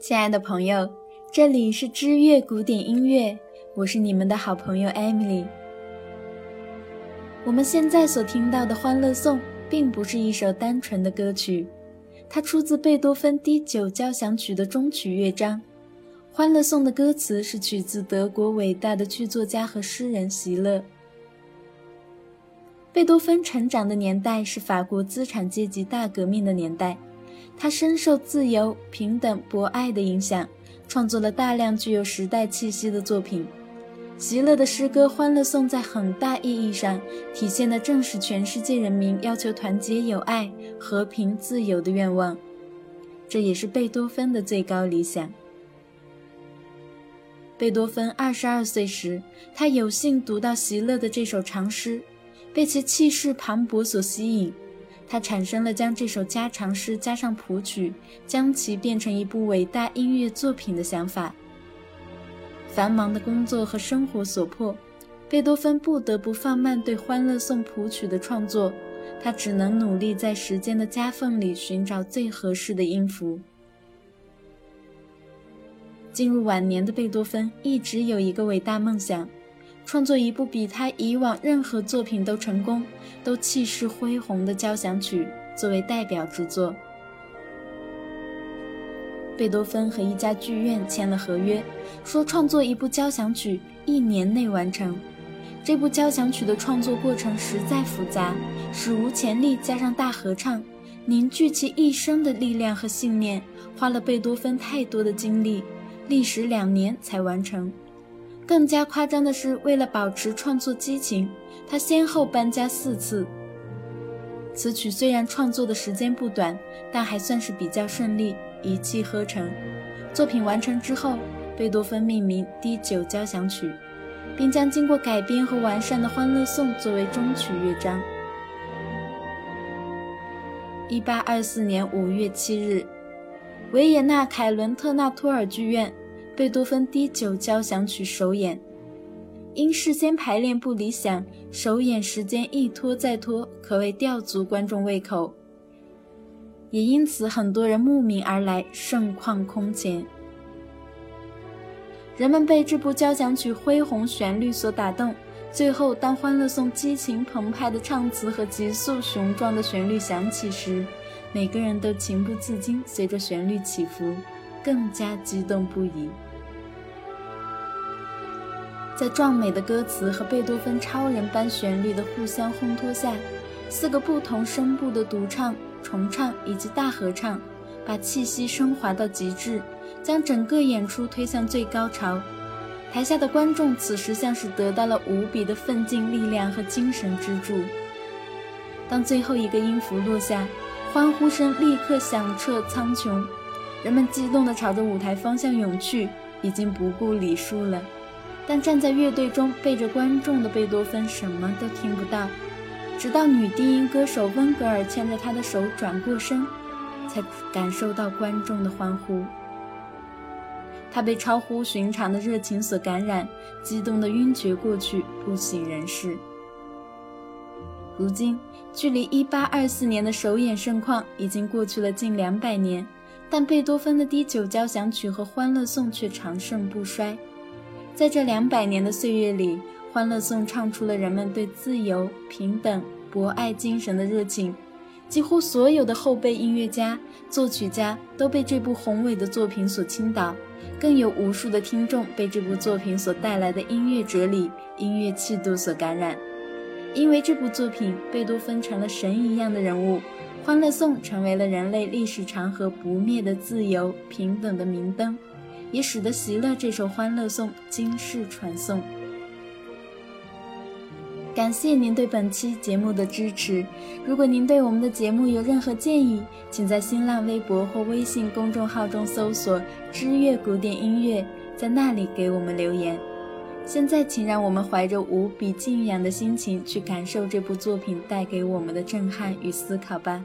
亲爱的朋友，这里是知乐古典音乐，我是你们的好朋友 Emily。我们现在所听到的《欢乐颂》并不是一首单纯的歌曲，它出自贝多芬第九交响曲的终曲乐章。《欢乐颂》的歌词是取自德国伟大的剧作家和诗人席勒。贝多芬成长的年代是法国资产阶级大革命的年代。他深受自由、平等、博爱的影响，创作了大量具有时代气息的作品。席勒的诗歌《欢乐颂》在很大意义上体现的正是全世界人民要求团结友爱、和平自由的愿望，这也是贝多芬的最高理想。贝多芬二十二岁时，他有幸读到席勒的这首长诗，被其气势磅礴所吸引。他产生了将这首家常诗加上谱曲，将其变成一部伟大音乐作品的想法。繁忙的工作和生活所迫，贝多芬不得不放慢对《欢乐颂》谱曲的创作，他只能努力在时间的夹缝里寻找最合适的音符。进入晚年的贝多芬一直有一个伟大梦想。创作一部比他以往任何作品都成功、都气势恢宏的交响曲作为代表之作。贝多芬和一家剧院签了合约，说创作一部交响曲一年内完成。这部交响曲的创作过程实在复杂，史无前例，加上大合唱，凝聚其一生的力量和信念，花了贝多芬太多的精力，历时两年才完成。更加夸张的是，为了保持创作激情，他先后搬家四次。此曲虽然创作的时间不短，但还算是比较顺利，一气呵成。作品完成之后，贝多芬命名第九交响曲，并将经过改编和完善的《欢乐颂》作为终曲乐章。一八二四年五月七日，维也纳凯伦特纳托尔剧院。贝多芬第九交响曲首演，因事先排练不理想，首演时间一拖再拖，可谓吊足观众胃口。也因此，很多人慕名而来，盛况空前。人们被这部交响曲恢宏旋律所打动。最后，当《欢乐颂》激情澎湃的唱词和急速雄壮的旋律响起时，每个人都情不自禁随着旋律起伏，更加激动不已。在壮美的歌词和贝多芬超人般旋律的互相烘托下，四个不同声部的独唱、重唱以及大合唱，把气息升华到极致，将整个演出推向最高潮。台下的观众此时像是得到了无比的奋进力量和精神支柱。当最后一个音符落下，欢呼声立刻响彻苍穹，人们激动地朝着舞台方向涌去，已经不顾礼数了。但站在乐队中背着观众的贝多芬什么都听不到，直到女低音歌手温格尔牵着他的手转过身，才感受到观众的欢呼。他被超乎寻常的热情所感染，激动得晕厥过去，不省人事。如今，距离1824年的首演盛况已经过去了近两百年，但贝多芬的第九交响曲和《欢乐颂》却长盛不衰。在这两百年的岁月里，《欢乐颂》唱出了人们对自由、平等、博爱精神的热情。几乎所有的后辈音乐家、作曲家都被这部宏伟的作品所倾倒，更有无数的听众被这部作品所带来的音乐哲理、音乐气度所感染。因为这部作品，贝多芬成了神一样的人物，《欢乐颂》成为了人类历史长河不灭的自由、平等的明灯。也使得席勒这首《欢乐颂》经世传颂。感谢您对本期节目的支持。如果您对我们的节目有任何建议，请在新浪微博或微信公众号中搜索“知乐古典音乐”，在那里给我们留言。现在，请让我们怀着无比敬仰的心情去感受这部作品带给我们的震撼与思考吧。